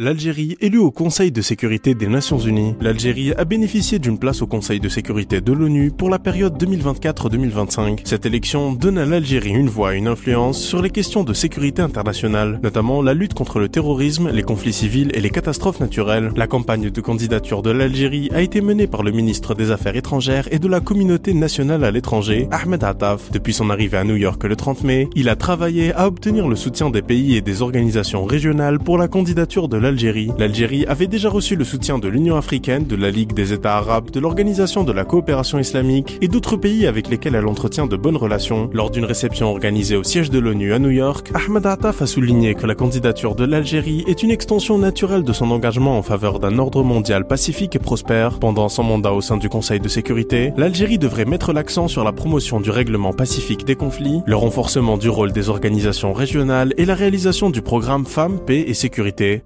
L'Algérie élue au Conseil de sécurité des Nations Unies. L'Algérie a bénéficié d'une place au Conseil de sécurité de l'ONU pour la période 2024-2025. Cette élection donne à l'Algérie une voix et une influence sur les questions de sécurité internationale, notamment la lutte contre le terrorisme, les conflits civils et les catastrophes naturelles. La campagne de candidature de l'Algérie a été menée par le ministre des Affaires étrangères et de la communauté nationale à l'étranger, Ahmed Attaf. Depuis son arrivée à New York le 30 mai, il a travaillé à obtenir le soutien des pays et des organisations régionales pour la candidature de l'Algérie. L'Algérie avait déjà reçu le soutien de l'Union africaine, de la Ligue des États arabes, de l'Organisation de la coopération islamique et d'autres pays avec lesquels elle entretient de bonnes relations. Lors d'une réception organisée au siège de l'ONU à New York, Ahmed Attaf a souligné que la candidature de l'Algérie est une extension naturelle de son engagement en faveur d'un ordre mondial pacifique et prospère. Pendant son mandat au sein du Conseil de sécurité, l'Algérie devrait mettre l'accent sur la promotion du règlement pacifique des conflits, le renforcement du rôle des organisations régionales et la réalisation du programme Femmes, Paix et Sécurité.